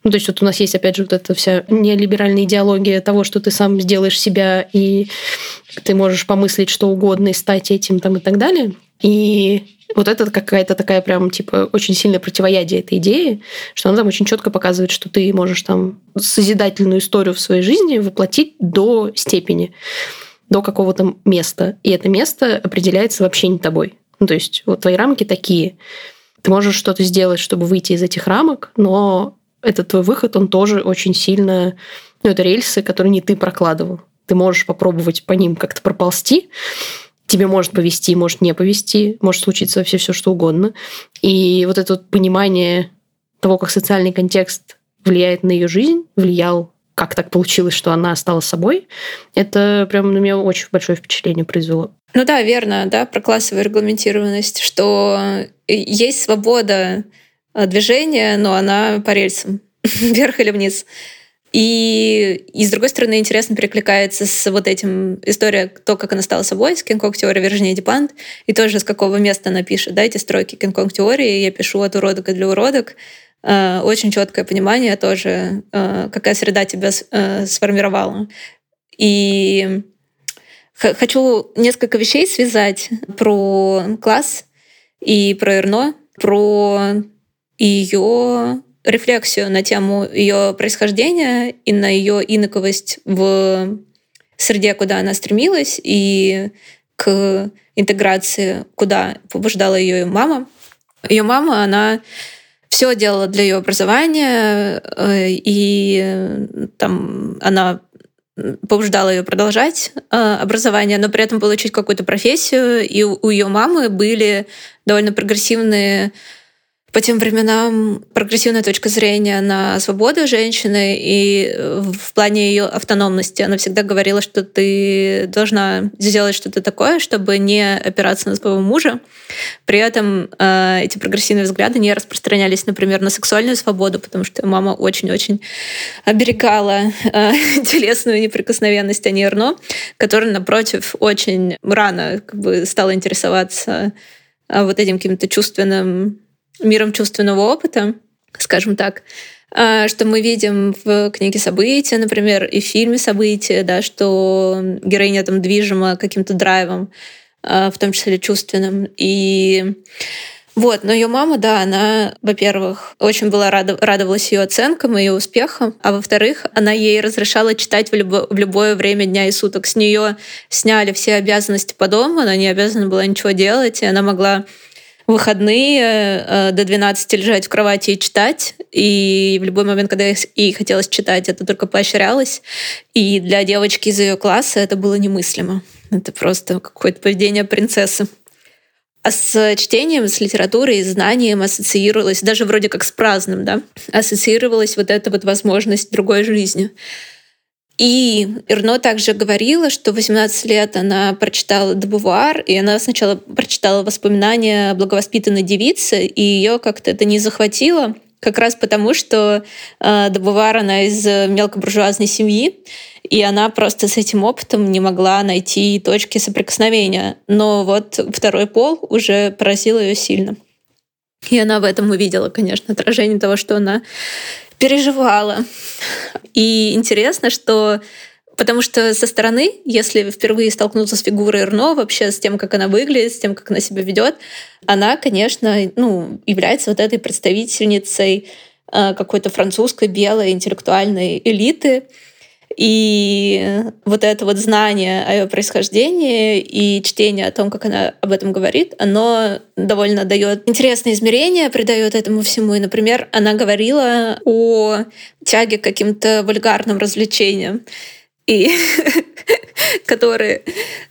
Ну, то есть вот у нас есть, опять же, вот эта вся нелиберальная идеология того, что ты сам сделаешь себя, и ты можешь помыслить что угодно и стать этим там и так далее. И вот это какая-то такая прям, типа, очень сильное противоядие этой идеи, что она там очень четко показывает, что ты можешь там созидательную историю в своей жизни воплотить до степени, до какого-то места. И это место определяется вообще не тобой. Ну, то есть вот твои рамки такие. Ты можешь что-то сделать, чтобы выйти из этих рамок, но этот твой выход, он тоже очень сильно... Ну, это рельсы, которые не ты прокладывал. Ты можешь попробовать по ним как-то проползти, тебе может повести, может не повести, может случиться вообще все что угодно. И вот это вот понимание того, как социальный контекст влияет на ее жизнь, влиял, как так получилось, что она стала собой, это прям на меня очень большое впечатление произвело.
Ну да, верно, да, про классовую регламентированность, что есть свобода Э, движение, но она по рельсам, вверх или вниз. И, и с другой стороны, интересно перекликается с вот этим история, то, как она стала собой, с Кинг-Конг теория Виржиния Дипант, и тоже с какого места она пишет, да, эти строки Кинг-Конг теории, я пишу от уродок и для уродок, э, очень четкое понимание тоже, э, какая среда тебя сформировала. И хочу несколько вещей связать про класс и про Эрно, про ее рефлексию на тему ее происхождения и на ее инаковость в среде, куда она стремилась, и к интеграции, куда побуждала ее мама. Ее мама, она все делала для ее образования, э, и там она побуждала ее продолжать э, образование, но при этом получить какую-то профессию. И у ее мамы были довольно прогрессивные по тем временам прогрессивная точка зрения на свободу женщины и э, в плане ее автономности. Она всегда говорила, что ты должна сделать что-то такое, чтобы не опираться на своего мужа. При этом э, эти прогрессивные взгляды не распространялись, например, на сексуальную свободу, потому что мама очень-очень оберегала э, телесную неприкосновенность Ани Эрно, которая, напротив, очень рано как бы, стала интересоваться э, вот этим каким-то чувственным миром чувственного опыта, скажем так, а, что мы видим в книге «События», например, и в фильме «События», да, что героиня там движима каким-то драйвом, а, в том числе чувственным. И вот, но ее мама, да, она, во-первых, очень была рада, радовалась ее оценкам и ее успехам, а во-вторых, она ей разрешала читать в, любо, в любое время дня и суток. С нее сняли все обязанности по дому, она не обязана была ничего делать, и она могла выходные э, до 12 лежать в кровати и читать. И в любой момент, когда ей хотелось читать, это только поощрялось. И для девочки из ее класса это было немыслимо. Это просто какое-то поведение принцессы. А с чтением, с литературой, с знанием ассоциировалась, даже вроде как с праздным, да, ассоциировалась вот эта вот возможность другой жизни. И Ирно также говорила, что в 18 лет она прочитала Дебувуар, и она сначала прочитала воспоминания благовоспитанной девицы, и ее как-то это не захватило, как раз потому, что э, Дебувуар, она из мелкобуржуазной семьи, и она просто с этим опытом не могла найти точки соприкосновения. Но вот второй пол уже поразил ее сильно. И она в этом увидела, конечно, отражение того, что она переживала. И интересно, что Потому что со стороны, если впервые столкнуться с фигурой Эрно, вообще с тем, как она выглядит, с тем, как она себя ведет, она, конечно, ну, является вот этой представительницей э, какой-то французской белой интеллектуальной элиты, и вот это вот знание о ее происхождении и чтение о том, как она об этом говорит, оно довольно дает интересные измерения, придает этому всему. И, например, она говорила о тяге к каким-то вульгарным развлечениям и которые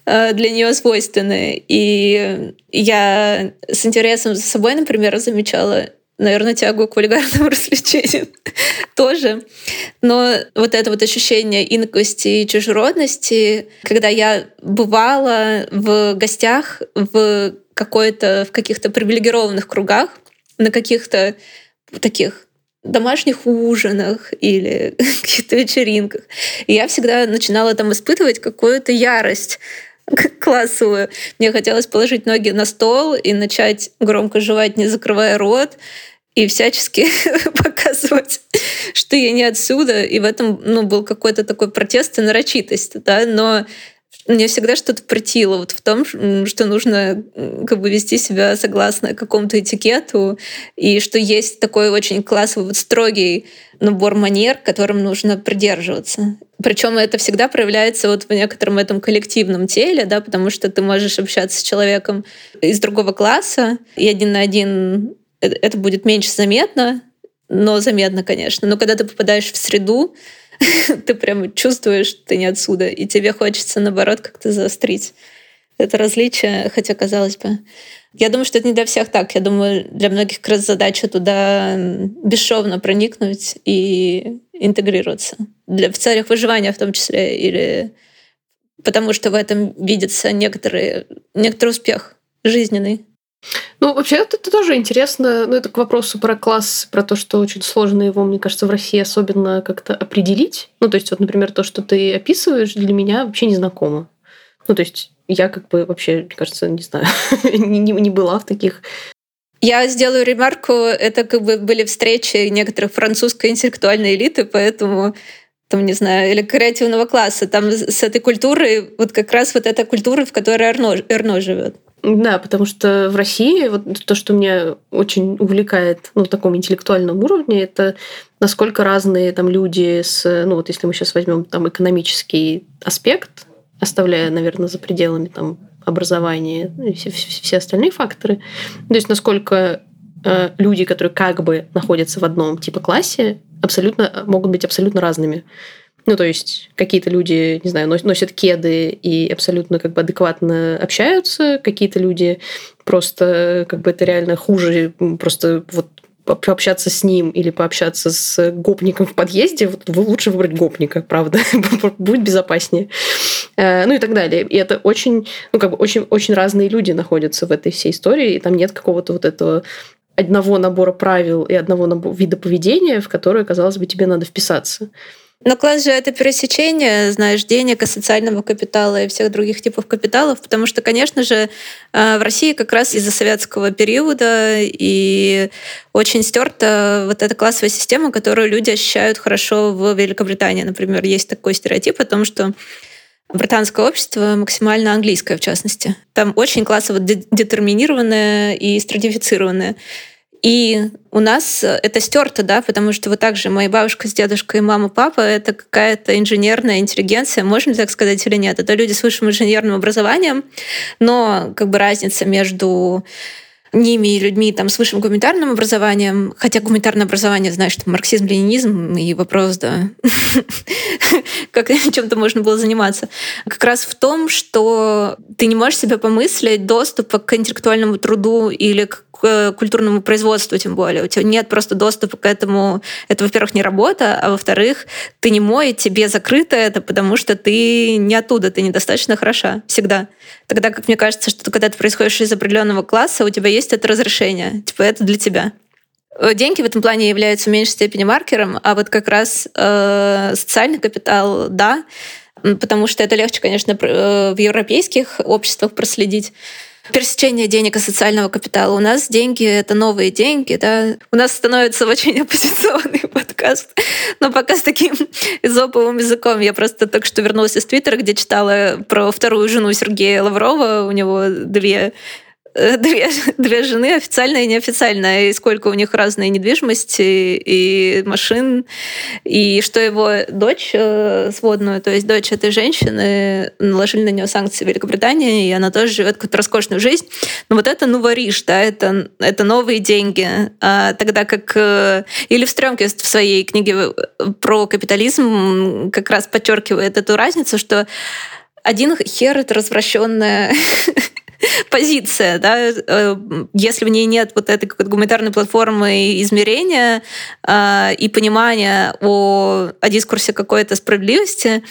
э, для нее свойственны. И я с интересом за собой, например, замечала наверное, тягу к вульгарным развлечениям тоже. Но вот это вот ощущение инкости и чужеродности, когда я бывала в гостях в какой-то в каких-то привилегированных кругах, на каких-то таких домашних ужинах или каких-то вечеринках. И я всегда начинала там испытывать какую-то ярость классовую. Мне хотелось положить ноги на стол и начать громко жевать, не закрывая рот, и всячески показывать, что я не отсюда. И в этом ну, был какой-то такой протест и нарочитость. Да? Но мне всегда что-то притило вот в том, что нужно как бы вести себя согласно какому-то этикету, и что есть такой очень классовый, вот строгий набор манер, которым нужно придерживаться. Причем это всегда проявляется вот в некотором этом коллективном теле, да, потому что ты можешь общаться с человеком из другого класса, и один на один это будет меньше заметно, но заметно, конечно. Но когда ты попадаешь в среду, ты прям чувствуешь, что ты не отсюда, и тебе хочется, наоборот, как-то заострить это различие, хотя, казалось бы. Я думаю, что это не для всех так. Я думаю, для многих как раз задача туда бесшовно проникнуть и интегрироваться. Для, в целях выживания в том числе, или потому что в этом видится некоторый, некоторый успех жизненный.
Ну, вообще, это, это тоже интересно. Ну, это к вопросу про класс, про то, что очень сложно его, мне кажется, в России особенно как-то определить. Ну, то есть, вот, например, то, что ты описываешь, для меня вообще не знакомо. Ну, то есть, я как бы вообще, мне кажется, не знаю, не, не, была в таких
я сделаю ремарку, это как бы были встречи некоторых французской интеллектуальной элиты, поэтому там, не знаю, или креативного класса, там с этой культурой, вот как раз вот эта культура, в которой Эрно, Эрно живет.
Да, потому что в России вот то, что меня очень увлекает ну, в таком интеллектуальном уровне, это насколько разные там люди с, ну вот если мы сейчас возьмем там экономический аспект, оставляя, наверное, за пределами там образования и все, все остальные факторы, то есть насколько э, люди, которые как бы находятся в одном типа классе, абсолютно могут быть абсолютно разными. Ну, то есть какие-то люди, не знаю, носят кеды и абсолютно как бы адекватно общаются, какие-то люди просто как бы это реально хуже, просто вот пообщаться с ним или пообщаться с гопником в подъезде, вот лучше выбрать гопника, правда, будет безопаснее. Э, ну и так далее. И это очень, ну как бы очень, очень разные люди находятся в этой всей истории, и там нет какого-то вот этого одного набора правил и одного набора, вида поведения, в которое, казалось бы, тебе надо вписаться.
Но класс же это пересечение, знаешь, денег и социального капитала и всех других типов капиталов, потому что, конечно же, э, в России как раз из-за советского периода и очень стерта вот эта классовая система, которую люди ощущают хорошо в Великобритании. Например, есть такой стереотип о том, что британское общество максимально английское, в частности. Там очень классово детерминированное и стратифицированное. И у нас это стерто, да, потому что вот так же моя бабушка с дедушкой, мама, папа — это какая-то инженерная интеллигенция, можно так сказать или нет? Это люди с высшим инженерным образованием, но как бы разница между ними и людьми там, с высшим гуманитарным образованием, хотя гуманитарное образование, знаешь, что марксизм, ленинизм и вопрос, да, как чем-то можно было заниматься, как раз в том, что ты не можешь себе помыслить доступа к интеллектуальному труду или к культурному производству тем более. У тебя нет просто доступа к этому. Это, во-первых, не работа, а во-вторых, ты не мой, тебе закрыто это, потому что ты не оттуда, ты недостаточно хороша всегда. Тогда, как мне кажется, что когда ты происходишь из определенного класса, у тебя есть это разрешение. Типа, это для тебя. Э, деньги в этом плане являются в меньшей степени маркером, а вот как раз э, социальный капитал, да, потому что это легче, конечно, э, в европейских обществах проследить пересечение денег и социального капитала. У нас деньги — это новые деньги, да. У нас становится очень оппозиционный подкаст, но пока с таким изоповым языком. Я просто только что вернулась из Твиттера, где читала про вторую жену Сергея Лаврова. У него две две, две жены, официальная и неофициальная, и сколько у них разной недвижимости и машин, и что его дочь э, сводную, то есть дочь этой женщины, наложили на нее санкции Великобритании, и она тоже живет какую-то роскошную жизнь. Но вот это нувориш, да, это, это новые деньги. А тогда как... Э, или в Стрёмке в своей книге про капитализм как раз подчеркивает эту разницу, что один хер — это развращенная позиция, да, э, если в ней нет вот этой какой-то гуманитарной платформы измерения э, и понимания о, о дискурсе какой-то справедливости,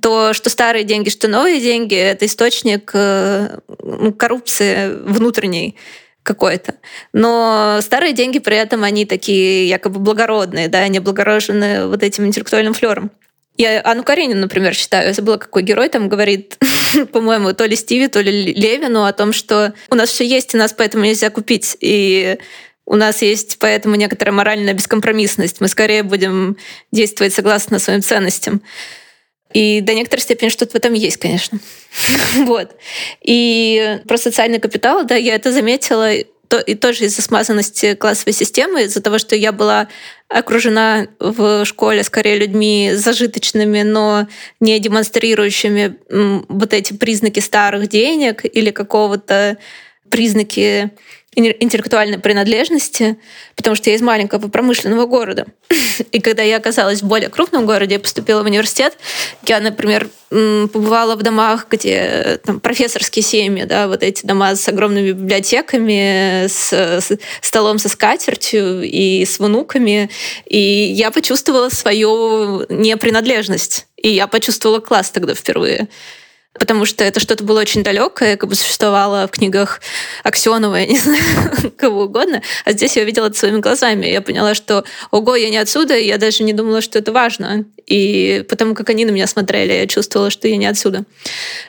то что старые деньги, что новые деньги — это источник э, ну, коррупции внутренней какой-то. Но старые деньги при этом, они такие якобы благородные, да, они облагорожены вот этим интеллектуальным флером. Я Анну Каренину, например, считаю, я забыла, какой герой там говорит, по-моему, то ли Стиви, то ли Левину о том, что у нас все есть, и нас поэтому нельзя купить. И у нас есть поэтому некоторая моральная бескомпромиссность. Мы скорее будем действовать согласно своим ценностям. И до некоторой степени что-то в этом есть, конечно. вот. И про социальный капитал, да, я это заметила то, и тоже из-за смазанности классовой системы, из-за того, что я была окружена в школе скорее людьми зажиточными, но не демонстрирующими вот эти признаки старых денег или какого-то признаки интеллектуальной принадлежности, потому что я из маленького промышленного города. И когда я оказалась в более крупном городе, я поступила в университет, я, например, побывала в домах, где там профессорские семьи, да, вот эти дома с огромными библиотеками, с, с столом со скатертью и с внуками, и я почувствовала свою непринадлежность. И я почувствовала класс тогда впервые потому что это что-то было очень далекое, как бы существовало в книгах Аксенова, я не знаю, кого угодно, а здесь я увидела это своими глазами. Я поняла, что ого, я не отсюда, я даже не думала, что это важно. И потому как они на меня смотрели, я чувствовала, что я не отсюда.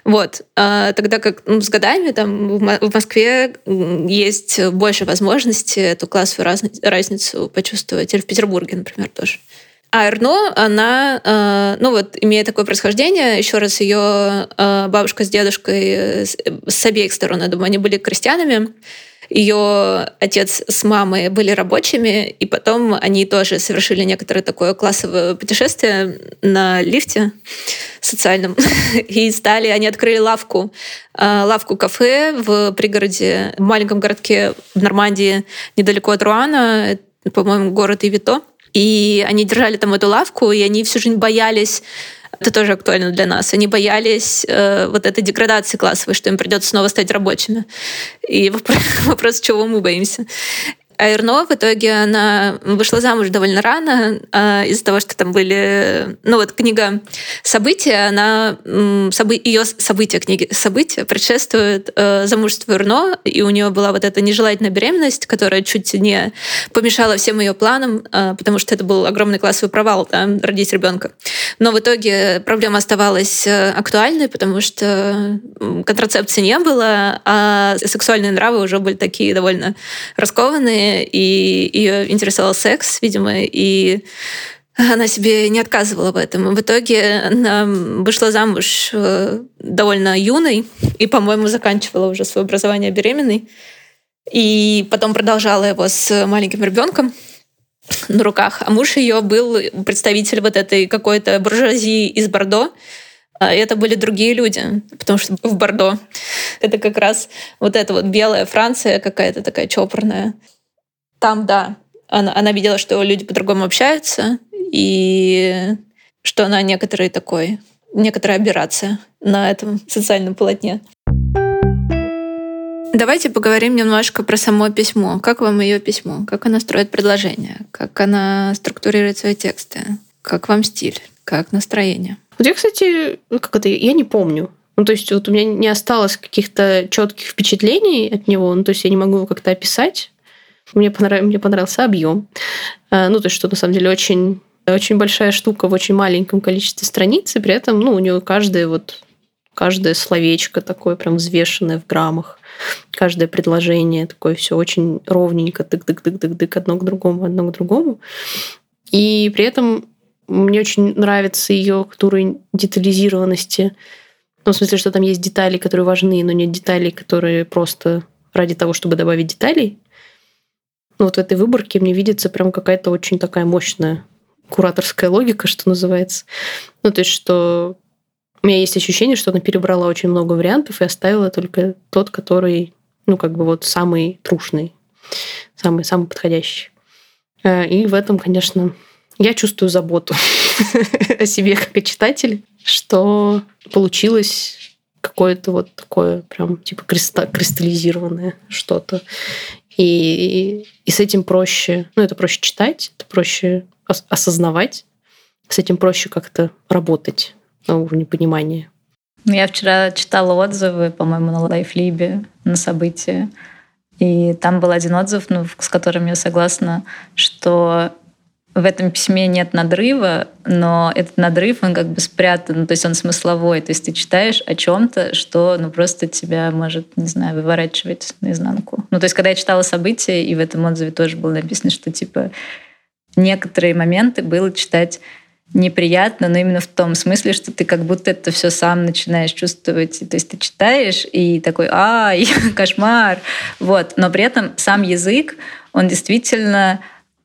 Вот. А тогда как ну, с годами там в Москве есть больше возможностей эту классовую разницу почувствовать. Или в Петербурге, например, тоже. А Эрно, она, э, ну вот, имея такое происхождение, еще раз ее э, бабушка с дедушкой с обеих сторон, я думаю, они были крестьянами, ее отец с мамой были рабочими, и потом они тоже совершили некоторое такое классовое путешествие на лифте социальном. И стали, они открыли лавку, э, лавку-кафе в пригороде, в маленьком городке в Нормандии, недалеко от Руана, по-моему, город Ивито. И они держали там эту лавку, и они всю жизнь боялись это тоже актуально для нас. Они боялись э, вот этой деградации классовой, что им придется снова стать рабочими. И вопрос, вопрос чего мы боимся. А Эрно в итоге она вышла замуж довольно рано а, из-за того, что там были... Ну вот книга «События», она... Собы, ее события книги «События» предшествует э, замужеству Эрно, и у нее была вот эта нежелательная беременность, которая чуть не помешала всем ее планам, э, потому что это был огромный классовый провал да, родить ребенка. Но в итоге проблема оставалась э, актуальной, потому что контрацепции не было, а сексуальные нравы уже были такие довольно раскованные, и ее интересовал секс, видимо, и она себе не отказывала в этом. В итоге она вышла замуж э, довольно юной и, по-моему, заканчивала уже свое образование беременной. И потом продолжала его с маленьким ребенком на руках. А муж ее был представитель вот этой какой-то буржуазии из Бордо. А это были другие люди, потому что в Бордо это как раз вот эта вот белая Франция какая-то такая чопорная там, да, она, она видела, что люди по-другому общаются, и что она некоторый такой, некоторая операция на этом социальном полотне. Давайте поговорим немножко про само письмо. Как вам ее письмо? Как она строит предложения? Как она структурирует свои тексты? Как вам стиль? Как настроение?
Вот я, кстати, как это, я не помню. Ну, то есть вот у меня не осталось каких-то четких впечатлений от него. Ну, то есть я не могу его как-то описать. Мне, понрав... мне понравился объем. Э, ну, то есть, что на самом деле очень, очень большая штука в очень маленьком количестве страниц, и при этом, ну, у нее каждое вот каждое словечко такое прям взвешенное в граммах, каждое предложение такое все очень ровненько, тык-тык-тык-тык-тык, одно к другому, одно к другому. И при этом мне очень нравится ее уровень детализированности. Ну, в смысле, что там есть детали, которые важны, но нет деталей, которые просто ради того, чтобы добавить деталей. Ну, вот в этой выборке мне видится прям какая-то очень такая мощная кураторская логика, что называется. Ну, то есть, что у меня есть ощущение, что она перебрала очень много вариантов и оставила только тот, который, ну, как бы вот самый трушный, самый, самый подходящий. Э, и в этом, конечно, я чувствую заботу о себе как о читателе, что получилось какое-то вот такое прям типа кристаллизированное что-то. И, и с этим проще, ну, это проще читать, это проще осознавать, с этим проще как-то работать на уровне понимания.
Ну, я вчера читала отзывы, по-моему, на Лайфлибе, на события. И там был один отзыв, ну, с которым я согласна, что в этом письме нет надрыва, но этот надрыв, он как бы спрятан, то есть он смысловой. То есть ты читаешь о чем-то, что ну, просто тебя может, не знаю, выворачивать наизнанку. Ну, то есть когда я читала события, и в этом отзыве тоже было написано, что типа некоторые моменты было читать неприятно, но именно в том смысле, что ты как будто это все сам начинаешь чувствовать. То есть ты читаешь и такой, ай, кошмар. Вот. Но при этом сам язык, он действительно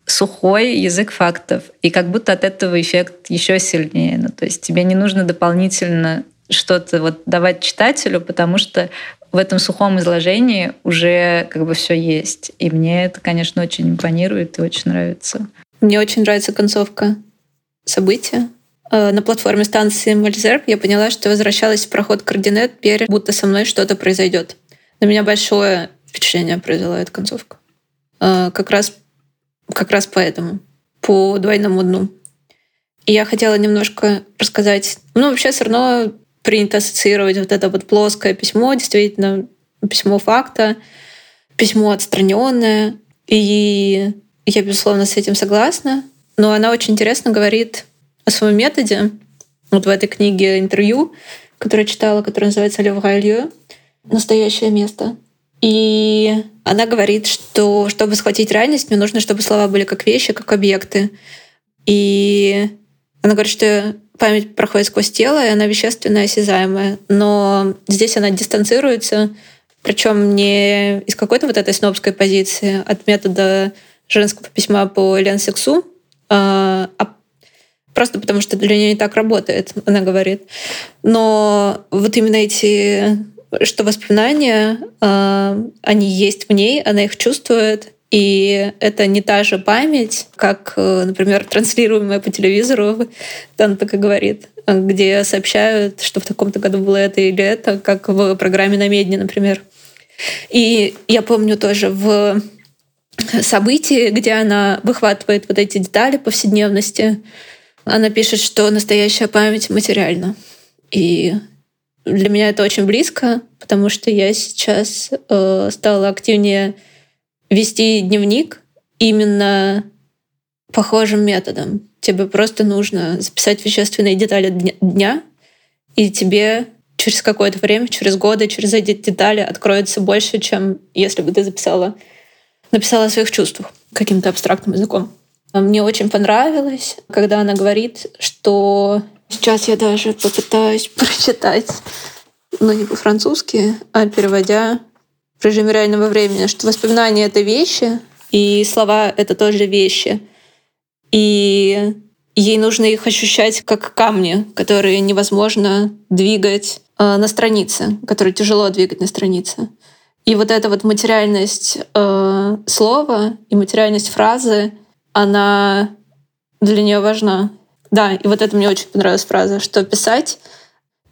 сухой язык фактов. И как будто от этого эффект еще сильнее. Ну, то есть тебе не нужно дополнительно что-то вот давать читателю, потому что в этом сухом изложении уже как бы все есть. И мне это, конечно, очень импонирует и очень нравится.
Мне очень нравится концовка события. Э, на платформе станции Мальзерб я поняла, что возвращалась в проход координат, веря, будто со мной что-то произойдет. На меня большое впечатление произвела эта концовка. Э, как раз как раз поэтому, по двойному дну. И я хотела немножко рассказать, ну, вообще все равно принято ассоциировать вот это вот плоское письмо, действительно, письмо факта, письмо отстраненное. И я, безусловно, с этим согласна. Но она очень интересно говорит о своем методе. Вот в этой книге интервью, которую я читала, которая называется «Лев Настоящее место». И она говорит, что чтобы схватить реальность, мне нужно, чтобы слова были как вещи, как объекты. И она говорит, что память проходит сквозь тело, и она вещественная, осязаемая. Но здесь она дистанцируется, причем не из какой-то вот этой снобской позиции, от метода женского письма по ленсексу, а, а просто потому что для нее не так работает, она говорит. Но вот именно эти, что воспоминания, а, они есть в ней, она их чувствует, и это не та же память, как, э, например, транслируемая по телевизору, там так и говорит, где сообщают, что в таком-то году было это или это, как в программе на Медне, например. И я помню тоже в событии, где она выхватывает вот эти детали повседневности, она пишет, что настоящая память материальна. И для меня это очень близко, потому что я сейчас э, стала активнее вести дневник именно похожим методом. Тебе просто нужно записать вещественные детали дня, и тебе через какое-то время, через годы, через эти детали откроется больше, чем если бы ты записала, написала о своих чувствах каким-то абстрактным языком. Мне очень понравилось, когда она говорит, что сейчас я даже попытаюсь прочитать, но не по-французски, а переводя в режиме реального времени, что воспоминания — это вещи, и слова — это тоже вещи. И ей нужно их ощущать как камни, которые невозможно двигать э, на странице, которые тяжело двигать на странице. И вот эта вот материальность э, слова и материальность фразы, она для нее важна. Да, и вот это мне очень понравилась фраза, что писать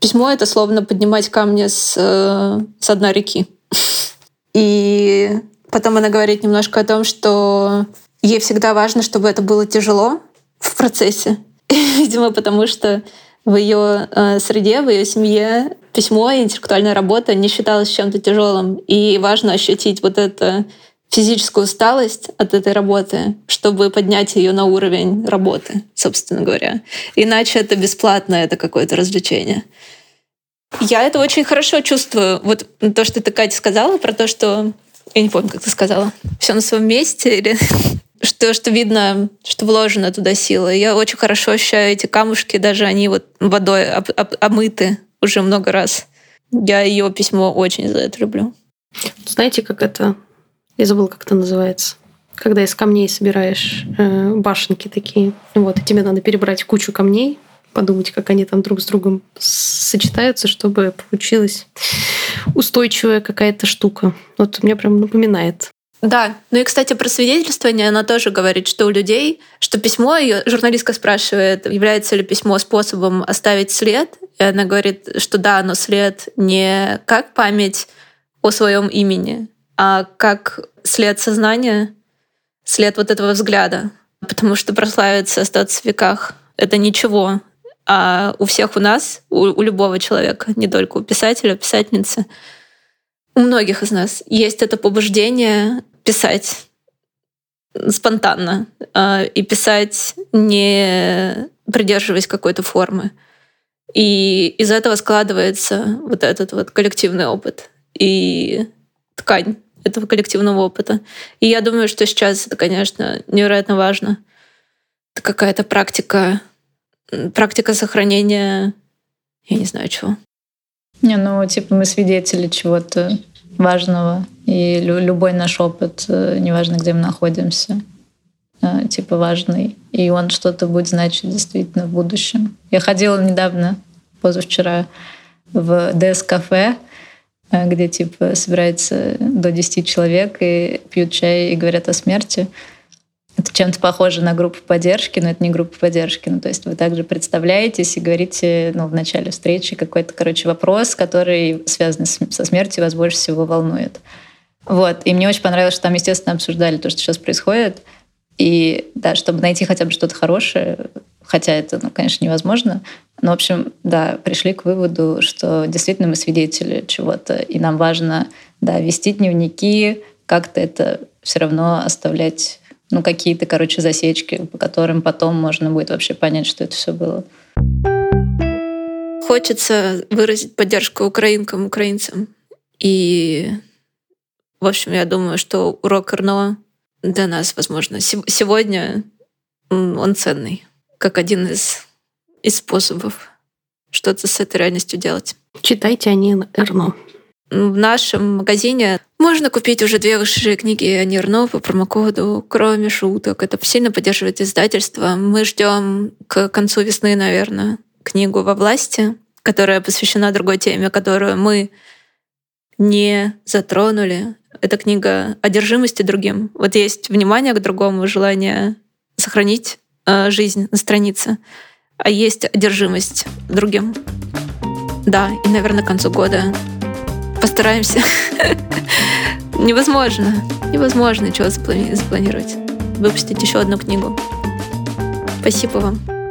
письмо — это словно поднимать камни с, э, с дна реки. И потом она говорит немножко о том, что ей всегда важно, чтобы это было тяжело в процессе. Видимо, потому что в ее э, среде, в ее семье письмо и интеллектуальная работа не считалось чем-то тяжелым. И важно ощутить вот эту физическую усталость от этой работы, чтобы поднять ее на уровень работы, собственно говоря. Иначе это бесплатно, это какое-то развлечение. Я это очень хорошо чувствую. Вот то, что ты, Катя, сказала про то, что... Я не помню, как ты сказала. Все на своем месте или что, что видно, что вложена туда сила. Я очень хорошо ощущаю эти камушки, даже они вот водой об, об, омыты уже много раз. Я ее письмо очень за это люблю.
Знаете, как это... Я забыла, как это называется. Когда из камней собираешь э, башенки такие. Вот, и тебе надо перебрать кучу камней, подумать, как они там друг с другом сочетаются, чтобы получилась устойчивая какая-то штука. Вот мне прям напоминает.
Да, ну и, кстати, про свидетельствование она тоже говорит, что у людей, что письмо, ее журналистка спрашивает, является ли письмо способом оставить след, и она говорит, что да, но след не как память о своем имени, а как след сознания, след вот этого взгляда. Потому что прославиться, остаться в веках — это ничего. А у всех у нас, у, у любого человека, не только у писателя, писательницы, у многих из нас есть это побуждение писать спонтанно э, и писать не придерживаясь какой-то формы. И из этого складывается вот этот вот коллективный опыт и ткань этого коллективного опыта. И я думаю, что сейчас это, конечно, невероятно важно. Это какая-то практика практика сохранения, я не знаю чего.
Не, ну, типа, мы свидетели чего-то важного, и любой наш опыт, э, неважно, где мы находимся, э, типа, важный, и он что-то будет значить действительно в будущем. Я ходила недавно, позавчера, в ДС-кафе, где, типа, собирается до 10 человек и пьют чай и говорят о смерти. Это чем-то похоже на группу поддержки, но это не группа поддержки. Ну, то есть вы также представляетесь и говорите ну, в начале встречи какой-то, короче, вопрос, который связан со смертью, вас больше всего волнует. Вот. И мне очень понравилось, что там, естественно, обсуждали то, что сейчас происходит. И да, чтобы найти хотя бы что-то хорошее, хотя это, ну, конечно, невозможно. Но, в общем, да, пришли к выводу, что действительно мы свидетели чего-то, и нам важно, да, вести дневники, как-то это все равно оставлять ну, какие-то, короче, засечки, по которым потом можно будет вообще понять, что это все было.
Хочется выразить поддержку украинкам, украинцам. И, в общем, я думаю, что урок Арно для нас, возможно, сегодня он ценный, как один из, из способов что-то с этой реальностью делать.
Читайте Ани Эрно.
В нашем магазине можно купить уже две высшие книги Ани Эрно по промокоду, кроме шуток. Это сильно поддерживает издательство. Мы ждем к концу весны, наверное, книгу «Во власти», которая посвящена другой теме, которую мы не затронули. Это книга одержимости другим. Вот есть внимание к другому, желание сохранить э, жизнь на странице, а есть одержимость другим. Да, и, наверное, к концу года постараемся. Невозможно. Невозможно чего запланировать. Выпустить еще одну книгу. Спасибо вам.